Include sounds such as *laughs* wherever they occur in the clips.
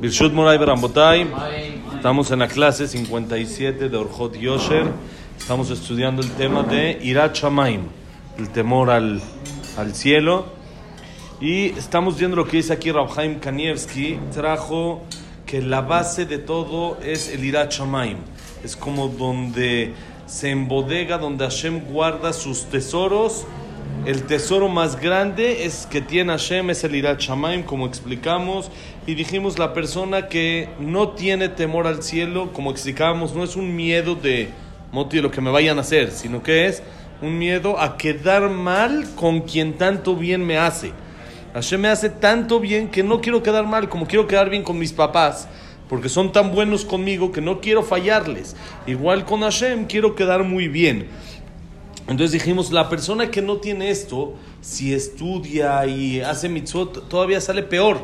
Birshut Moray Berambotay. Estamos en la clase 57 de Orjot Yosher. Estamos estudiando el tema de Irat Shamaim, el temor al, al cielo. Y estamos viendo lo que dice aquí Rabhaim Kanievski. Trajo que la base de todo es el Irat Shamaim. Es como donde se embodega, donde Hashem guarda sus tesoros. El tesoro más grande es que tiene Hashem es el Irat Shamaim, como explicamos. Y dijimos, la persona que no tiene temor al cielo, como explicábamos, no es un miedo de, de lo que me vayan a hacer, sino que es un miedo a quedar mal con quien tanto bien me hace. Hashem me hace tanto bien que no quiero quedar mal, como quiero quedar bien con mis papás, porque son tan buenos conmigo que no quiero fallarles. Igual con Hashem quiero quedar muy bien. Entonces dijimos, la persona que no tiene esto, si estudia y hace mitzvot, todavía sale peor.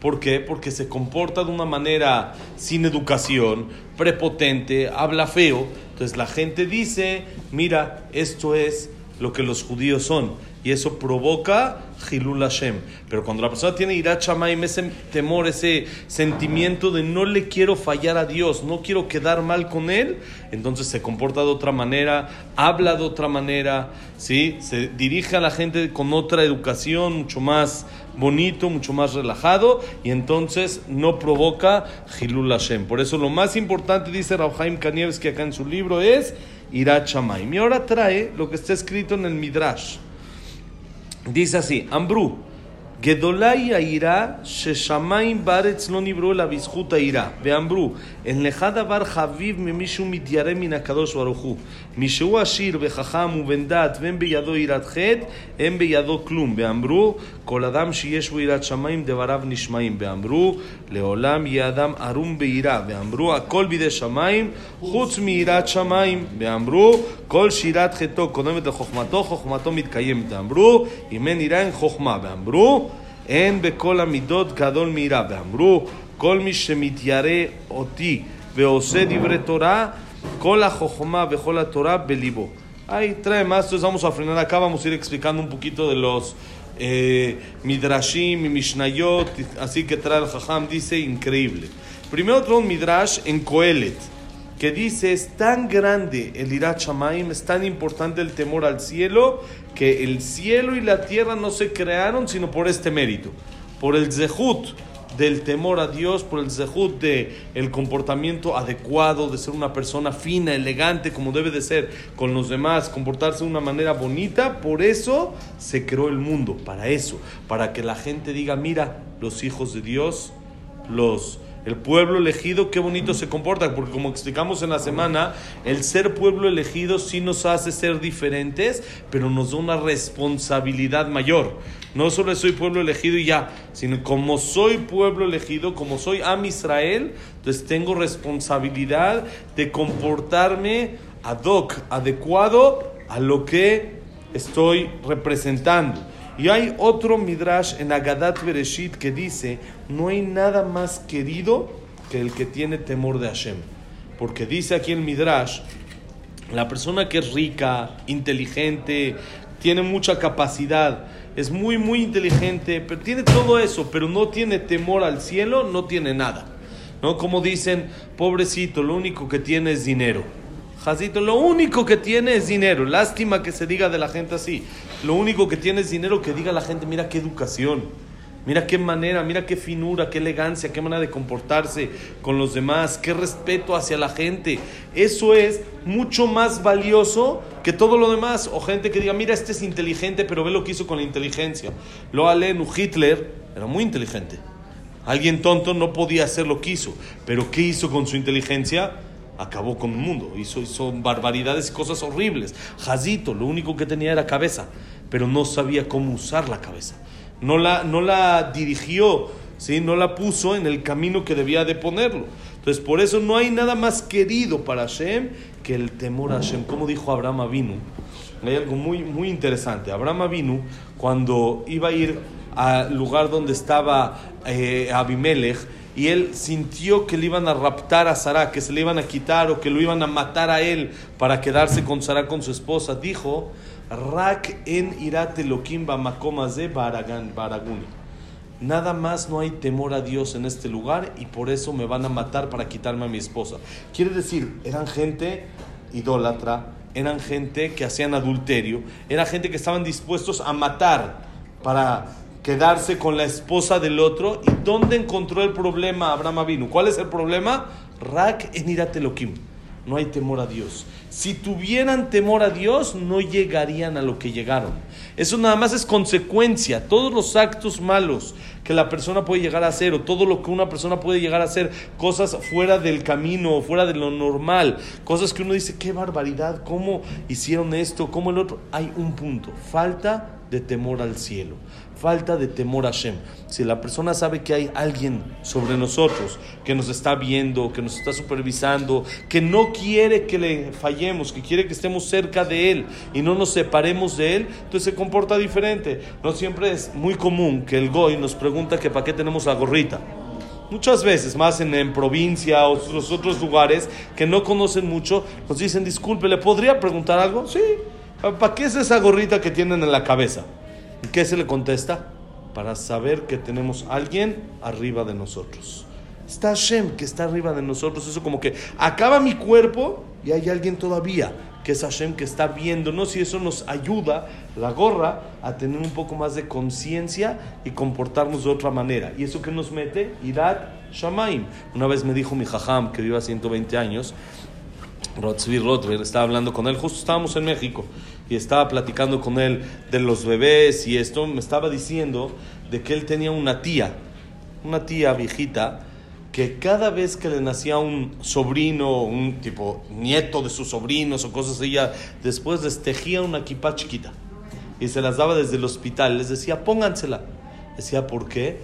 ¿Por qué? Porque se comporta de una manera sin educación, prepotente, habla feo. Entonces la gente dice, mira, esto es lo que los judíos son. Y eso provoca Hilul Hashem. Pero cuando la persona tiene Irat ese temor, ese sentimiento de no le quiero fallar a Dios, no quiero quedar mal con Él, entonces se comporta de otra manera, habla de otra manera, ¿sí? se dirige a la gente con otra educación, mucho más bonito, mucho más relajado, y entonces no provoca Hilul Hashem. Por eso lo más importante, dice Rabhaim Kanievski acá en su libro, es Irat. Y ahora trae lo que está escrito en el Midrash. Dice así, Ambru, Gedolai Aira, Sheshamaim Baretz no nibro la bizjuta ira. Ve Ambru, en lejada bar Javiv me mishu mityare min akadosh baruchu. Mishu ashir bechacham ubendat ven beyado irat en beyado klum. Ve Ambru, kol adam sheyesh bo irat shamaim devarav nishmaim. Ve Ambru, leolam yadam arum beira. Ve Ambru, akol bide shamaim, chutz mi irat shamaim. Ve Ambru, kol shirat cheto kodemet lechokmato, chokmato mitkayem. Ve Ambru, imen ira en chokma. Ve Ambru, אין בכל המידות גדול מיראה. ואמרו, כל מי שמתיירא אותי ועושה דברי תורה, כל החוכמה וכל התורה בליבו. Ahí trae más, entonces vamos a frenar acá, vamos a ir explicando un poquito de los eh, Midrashim y Mishnayot, así que trae el Jajam, dice increíble. Primero trae un Midrash en Coelet, que dice, es tan grande el Irat Shamaim, es tan importante el temor al cielo, que el cielo y la tierra no se crearon sino por este mérito, por el zehut del temor a Dios, por el zehut de el comportamiento adecuado, de ser una persona fina, elegante, como debe de ser con los demás, comportarse de una manera bonita, por eso se creó el mundo, para eso, para que la gente diga, mira, los hijos de Dios, los el pueblo elegido, qué bonito se comporta, porque como explicamos en la semana, el ser pueblo elegido sí nos hace ser diferentes, pero nos da una responsabilidad mayor. No solo soy pueblo elegido y ya, sino como soy pueblo elegido, como soy Am Israel, entonces tengo responsabilidad de comportarme ad hoc, adecuado a lo que estoy representando. Y hay otro midrash en Agadat Bereshit que dice, no hay nada más querido que el que tiene temor de Hashem. Porque dice aquí el midrash, la persona que es rica, inteligente, tiene mucha capacidad, es muy, muy inteligente, pero tiene todo eso, pero no tiene temor al cielo, no tiene nada. ¿No? Como dicen, pobrecito, lo único que tiene es dinero. Jacito, lo único que tiene es dinero. Lástima que se diga de la gente así. Lo único que tiene es dinero, que diga la gente, mira qué educación, mira qué manera, mira qué finura, qué elegancia, qué manera de comportarse con los demás, qué respeto hacia la gente. Eso es mucho más valioso que todo lo demás. O gente que diga, mira, este es inteligente, pero ve lo que hizo con la inteligencia. Lo alenu Hitler era muy inteligente. Alguien tonto no podía hacer lo que hizo, pero ¿qué hizo con su inteligencia? Acabó con el mundo, hizo, hizo barbaridades y cosas horribles. Jazito, lo único que tenía era cabeza, pero no sabía cómo usar la cabeza. No la, no la dirigió, ¿sí? no la puso en el camino que debía de ponerlo. Entonces, por eso no hay nada más querido para Hashem que el temor a Hashem. Como dijo Abraham Avinu, hay algo muy, muy interesante. Abraham Avinu, cuando iba a ir al lugar donde estaba eh, Abimelech, y él sintió que le iban a raptar a Sara, que se le iban a quitar o que lo iban a matar a él para quedarse con Sara, con su esposa, dijo, Rak en irat elokim de baragan baraguni. nada más no hay temor a Dios en este lugar y por eso me van a matar para quitarme a mi esposa. Quiere decir, eran gente idólatra, eran gente que hacían adulterio, era gente que estaban dispuestos a matar para quedarse con la esposa del otro. ¿Y dónde encontró el problema Abraham Avinu? ¿Cuál es el problema? Rak en Iratelokim. No hay temor a Dios. Si tuvieran temor a Dios, no llegarían a lo que llegaron. Eso nada más es consecuencia. Todos los actos malos que la persona puede llegar a hacer, o todo lo que una persona puede llegar a hacer, cosas fuera del camino, fuera de lo normal, cosas que uno dice, qué barbaridad, cómo hicieron esto, cómo el otro. Hay un punto, falta de temor al cielo falta de temor a Hashem. Si la persona sabe que hay alguien sobre nosotros que nos está viendo, que nos está supervisando, que no quiere que le fallemos, que quiere que estemos cerca de él y no nos separemos de él, entonces se comporta diferente. No siempre es muy común que el goy nos pregunta que para qué tenemos la gorrita. Muchas veces, más en, en provincia o los otros lugares que no conocen mucho, nos dicen, disculpe, ¿le podría preguntar algo? Sí. ¿Para qué es esa gorrita que tienen en la cabeza? ¿Y qué se le contesta? Para saber que tenemos alguien arriba de nosotros. Está Hashem que está arriba de nosotros. Eso como que acaba mi cuerpo y hay alguien todavía que es Hashem que está viéndonos y eso nos ayuda, la gorra, a tener un poco más de conciencia y comportarnos de otra manera. ¿Y eso que nos mete? Irat Shamaim. Una vez me dijo mi jajam, que vive a 120 años, Rotzvi Rotver, estaba hablando con él, justo estábamos en México, y estaba platicando con él de los bebés y esto, me estaba diciendo de que él tenía una tía, una tía viejita, que cada vez que le nacía un sobrino, un tipo nieto de sus sobrinos o cosas así, ella después les tejía una kipa chiquita y se las daba desde el hospital. Les decía, póngansela. Decía, ¿por qué?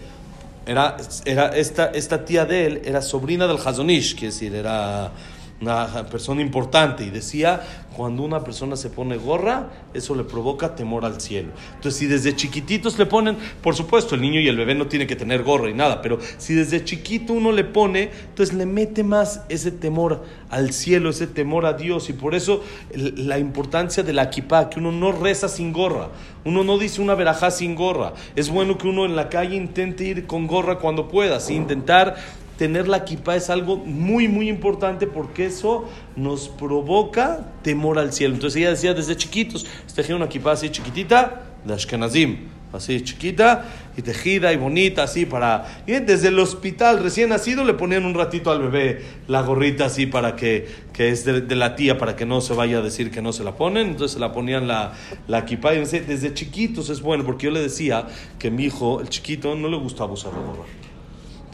Era, era esta, esta tía de él era sobrina del Hazonish, quiere decir, era una persona importante y decía, cuando una persona se pone gorra, eso le provoca temor al cielo. Entonces, si desde chiquititos le ponen, por supuesto, el niño y el bebé no tiene que tener gorra y nada, pero si desde chiquito uno le pone, entonces le mete más ese temor al cielo, ese temor a Dios. Y por eso la importancia de la kipá, que uno no reza sin gorra, uno no dice una verajá sin gorra. Es bueno que uno en la calle intente ir con gorra cuando pueda, sin intentar tener la kippah es algo muy, muy importante porque eso nos provoca temor al cielo. Entonces ella decía desde chiquitos, tejía una kippah así chiquitita, de Ashkenazim, así chiquita y tejida y bonita, así para... Y desde el hospital recién nacido le ponían un ratito al bebé la gorrita así para que, que es de, la tía, para que no se vaya a decir que no se la ponen, entonces se la ponían la, la kippah. Y desde chiquitos es bueno, porque yo le decía que mi hijo, el chiquito, no le gustaba usar la gorra.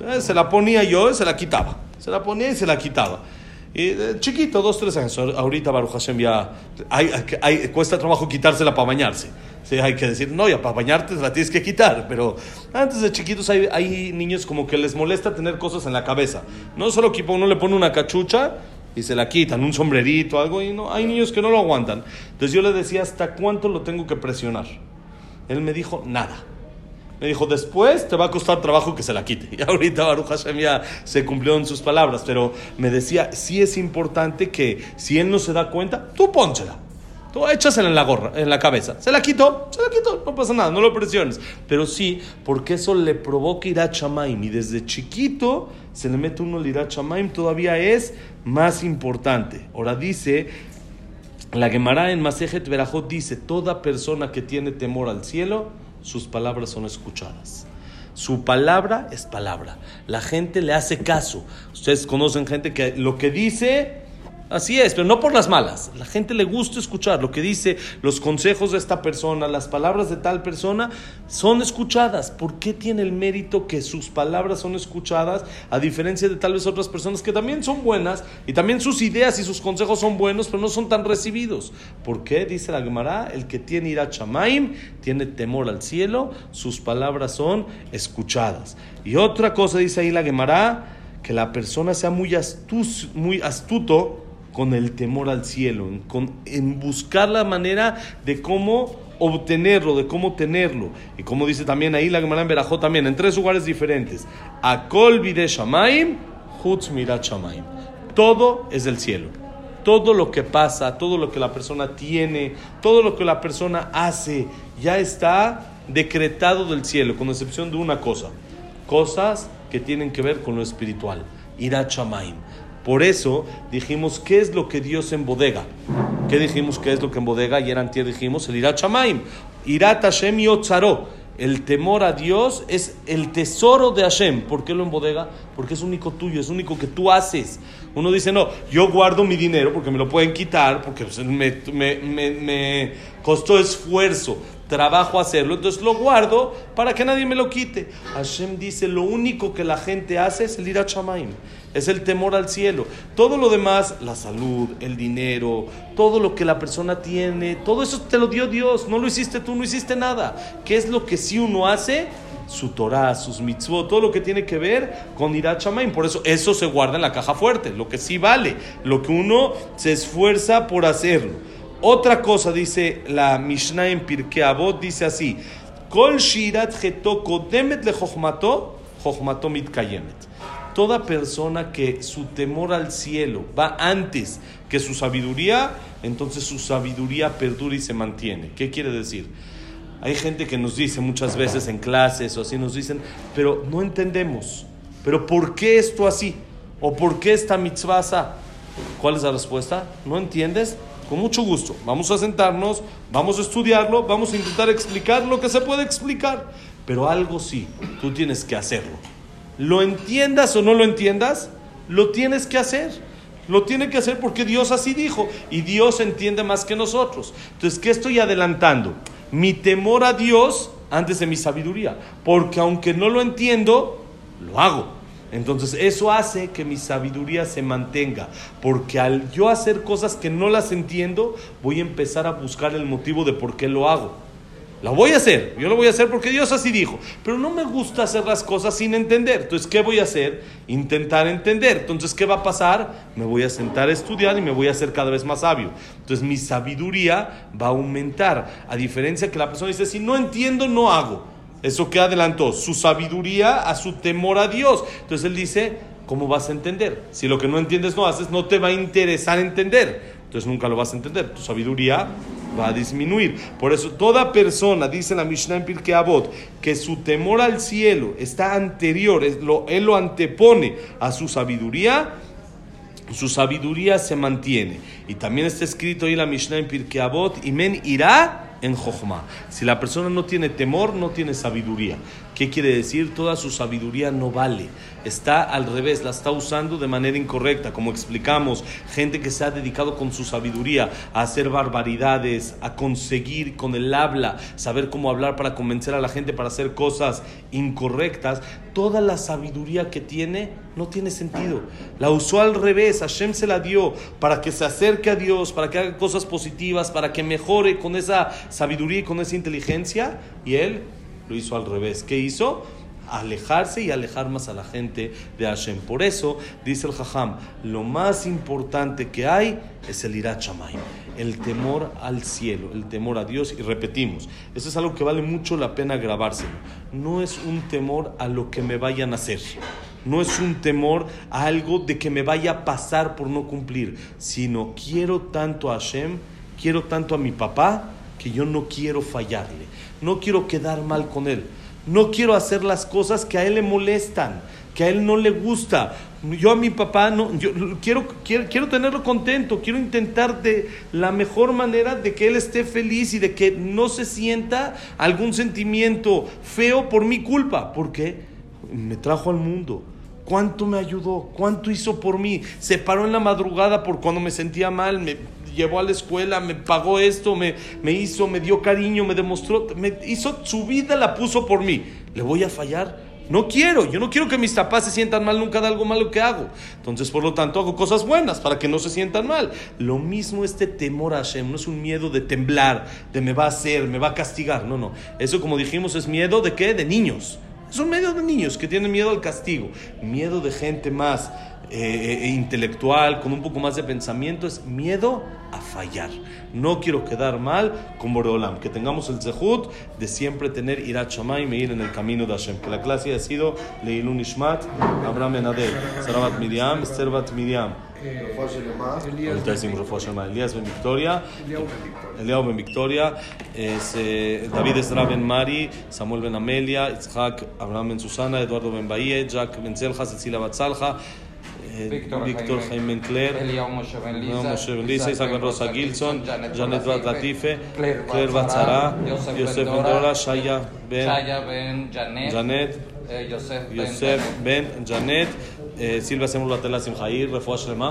Entonces se la ponía yo y se la quitaba. Se la ponía y se la quitaba. Y eh, chiquito, dos, tres años. Ahorita Baruch Hashem ya hay, hay, cuesta trabajo quitársela para bañarse. Sí, hay que decir, no, ya para bañarte la tienes que quitar. Pero antes de chiquitos hay, hay niños como que les molesta tener cosas en la cabeza. No solo que uno le pone una cachucha y se la quitan, un sombrerito, algo, y no, hay niños que no lo aguantan. Entonces yo le decía, ¿hasta cuánto lo tengo que presionar? Él me dijo, nada. Me dijo, después te va a costar trabajo que se la quite. *laughs* Y ahorita Baruch Hashem ya se cumplió en sus palabras, pero me decía, sí es importante que si él no se da cuenta, tú pónsela. Tú échasela en la gorra, en la cabeza. Se la quitó, se la quitó, no pasa nada, no lo presiones. Pero sí, porque eso le provoca ir chamaim. Y desde chiquito se le mete uno el ir chamaim, todavía es más importante. Ahora dice, la Gemara en Masejet Berajot dice, toda persona que tiene temor al cielo, sus palabras son escuchadas. Su palabra es palabra. La gente le hace caso. Ustedes conocen gente que lo que dice Así es, pero no por las malas. La gente le gusta escuchar lo que dice, los consejos de esta persona, las palabras de tal persona son escuchadas. ¿Por qué tiene el mérito que sus palabras son escuchadas a diferencia de tal vez otras personas que también son buenas y también sus ideas y sus consejos son buenos, pero no son tan recibidos? ¿Por qué? Dice la Gemara, el que tiene ira chamaim, tiene temor al cielo, sus palabras son escuchadas. Y otra cosa dice ahí la Gemara, que la persona sea muy, muy astuto con el temor al cielo, en, buscar la manera de cómo obtenerlo, de cómo tenerlo. Y como dice también ahí la Gemara en Berajó también, en tres lugares diferentes. Akol vide shamaim, hutz mirat shamaim. Todo es del cielo. Todo lo que pasa, todo lo que la persona tiene, todo lo que la persona hace, ya está decretado del cielo, con excepción de una cosa. Cosas que tienen que ver con lo espiritual. Ira Chamaim. Por eso dijimos, ¿qué es lo que Dios embodega? ¿Qué dijimos qué es lo que embodega? Ayer antier dijimos el Ira Chamaim. Irat Hashem Yotzaro. El temor a Dios es el tesoro de Hashem. ¿Por qué lo embodega? Porque es único tuyo, es único que tú haces. Uno dice, no, yo guardo mi dinero porque me lo pueden quitar, porque me, me, me, me costó esfuerzo, trabajo hacerlo, entonces lo guardo para que nadie me lo quite. Hashem dice, lo único que la gente hace es el ir a es el temor al cielo. Todo lo demás, la salud, el dinero, todo lo que la persona tiene, todo eso te lo dio Dios, no lo hiciste tú, no hiciste nada. ¿Qué es lo que sí uno hace? Su Torah, sus mitzvot, todo lo que tiene que ver con Irat Shamaim. Por eso eso se guarda en la caja fuerte, lo que sí vale, lo que uno se esfuerza por hacerlo. Otra cosa dice la Mishnah en Pirkei Avot, dice así: Kol shirat getoko demet le chochmato, chochmato mitkayemet. Toda persona que su temor al cielo va antes que su sabiduría, entonces su sabiduría perdura y se mantiene. ¿Qué quiere decir? Hay gente que nos dice muchas veces en clases o así, nos dicen, pero no entendemos. ¿Pero por qué esto así? ¿O por qué esta mitzvah? ¿Cuál es la respuesta? ¿No entiendes? Con mucho gusto. Vamos a sentarnos, vamos a estudiarlo, vamos a intentar explicar lo que se puede explicar. Pero algo sí, tú tienes que hacerlo. Lo entiendas o no lo entiendas, lo tienes que hacer. Lo tiene que hacer porque Dios así dijo y Dios entiende más que nosotros. Entonces, ¿qué estoy adelantando? Mi temor a Dios antes de mi sabiduría. Porque aunque no lo entiendo, lo hago. Entonces eso hace que mi sabiduría se mantenga, porque al yo hacer cosas que no las entiendo, voy a empezar a buscar el motivo de por qué lo hago. La voy a hacer, yo lo voy a hacer porque Dios así dijo, pero no me gusta hacer las cosas sin entender. Entonces, ¿qué voy a hacer? Intentar entender. Entonces, ¿qué va a pasar? Me voy a sentar a estudiar y me voy a hacer cada vez más sabio. Entonces, mi sabiduría va a aumentar, a diferencia que la persona dice, si no entiendo, no hago. Eso que adelantó, su sabiduría a su temor a Dios. Entonces él dice, ¿cómo vas a entender? Si lo que no entiendes no haces, no te va a interesar entender. Entonces nunca lo vas a entender. Tu sabiduría va a disminuir. Por eso toda persona, dice la Mishnah en Pirkei Avot, que su temor al cielo está anterior, lo, él lo antepone a su sabiduría, su sabiduría se mantiene. Y también está escrito ahí la Mishnah en Pirkei Avot, y men irá en Jochma. Si la persona no tiene temor, no tiene sabiduría. ¿Qué quiere decir? Toda su sabiduría no vale. Está al revés, la está usando de manera incorrecta. Como explicamos, gente que se ha dedicado con su sabiduría a hacer barbaridades, a conseguir con el habla, saber cómo hablar para convencer a la gente para hacer cosas incorrectas. Toda la sabiduría que tiene no tiene sentido. La usó al revés, Hashem se la dio para que se acerque a Dios, para que haga cosas positivas, para que mejore con esa sabiduría y con esa inteligencia. Y él lo hizo al revés. ¿Qué hizo? Alejarse y alejar más a la gente de Hashem. Por eso, dice el Jajam, lo más importante que hay es el Irat el temor al cielo, el temor a Dios. Y repetimos, eso es algo que vale mucho la pena grabárselo. No es un temor a lo que me vayan a hacer. No es un temor a algo de que me vaya a pasar por no cumplir, sino quiero tanto a Hashem, quiero tanto a mi papá, que yo no quiero fallarle, no quiero quedar mal con él. No quiero hacer las cosas que a él le molestan, que a él no le gusta. Yo a mi papá no, yo quiero, quiero, quiero tenerlo contento, quiero intentar de la mejor manera de que él esté feliz y de que no se sienta algún sentimiento feo por mi culpa, porque me trajo al mundo. ¿Cuánto me ayudó? ¿Cuánto hizo por mí? Se paró en la madrugada por cuando me sentía mal, llevó a la escuela, me pagó esto, me, me hizo, me dio cariño, me demostró, me hizo su vida, la puso por mí. ¿Le voy a fallar? No quiero, yo no quiero que mis papás se sientan mal nunca de algo malo que hago. Entonces, por lo tanto, hago cosas buenas para que no se sientan mal. Lo mismo este temor a Hashem, no es un miedo de temblar, de me va a hacer, me va a castigar. No, no. Eso, como dijimos, es miedo de qué? De niños. Es un miedo de niños que tienen miedo al castigo. Miedo de gente más eh, intelectual, con un poco más de pensamiento, es miedo a fallar. No quiero quedar mal con Boreolam. Que tengamos el zehut de siempre tener Irat Shamay y ir en el camino de Hashem. Que la clase ha sido Leilun Ishmat, Abraham Enadel, Sarabat Miriam, Esther Miriam. ahorita decimos Refuah Elías Ben Victoria, Eliao Ben Victoria, es, eh, David Esra Ben Mari, Samuel Ben Amelia, Itzhak Abraham Ben Susana, Eduardo Ben Bahie, Jack Ben Zelja, Cecilia Batzalja, eh, Víctor Víctor Jaime- Jaime Claire, Eliao Moshe Ben Eliao Lisa, Moshe Ben Lisa, Isaac Ben Rosa Gilson, Janet Bat Latife, Claire Claire Batzara, Batzara, Yosef Yosef Ben Ben Dora, Dora, Shaya Ben Shaya Ben Janet, Janet, eh, Yosef Ben Yosef Janet. Ben Janet, eh, Silvia Semur Latela Simchair, Refuah Shelema,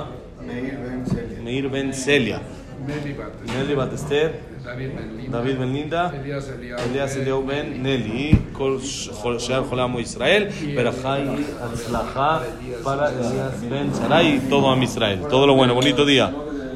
Meir Ben Celia, Nelly Bat, Nelly Bat Esther, David Ben Linda, דוד בן לינדה, אליאס אליהו, אליאס אליהו בן נלי, כל ש- כל שאר חולי עמו ישראל, ברכה y הצלחה para Elías Ben Sarai y todo a Israel. Todo lo bueno, bonito día.